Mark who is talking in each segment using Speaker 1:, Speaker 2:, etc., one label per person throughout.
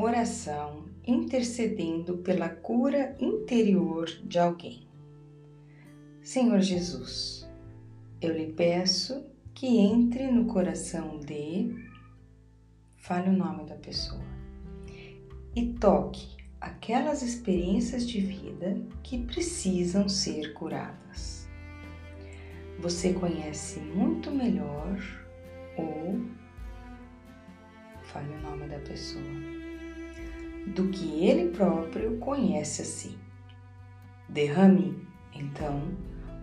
Speaker 1: oração intercedendo pela cura interior de alguém. Senhor Jesus, eu lhe peço que entre no coração de. Fale o nome da pessoa. E toque aquelas experiências de vida que precisam ser curadas. Você conhece muito melhor ou fale o nome da pessoa do que ele próprio conhece a si. Derrame, então,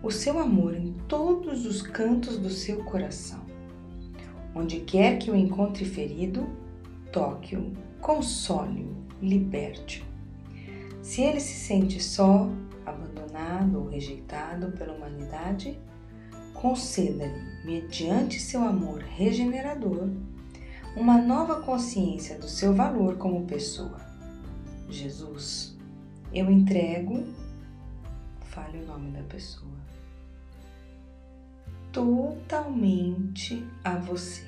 Speaker 1: o seu amor em todos os cantos do seu coração. Onde quer que o encontre ferido, toque-o, console-o, liberte-o. Se ele se sente só, abandonado ou rejeitado pela humanidade, conceda-lhe, mediante seu amor regenerador, uma nova consciência do seu valor como pessoa. Jesus, eu entrego, fale o nome da pessoa, totalmente a você,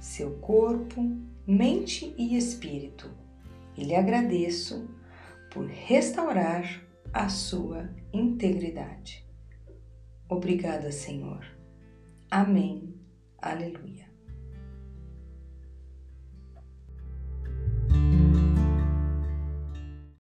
Speaker 1: seu corpo, mente e espírito, e lhe agradeço por restaurar a sua integridade. Obrigada, Senhor. Amém. Aleluia.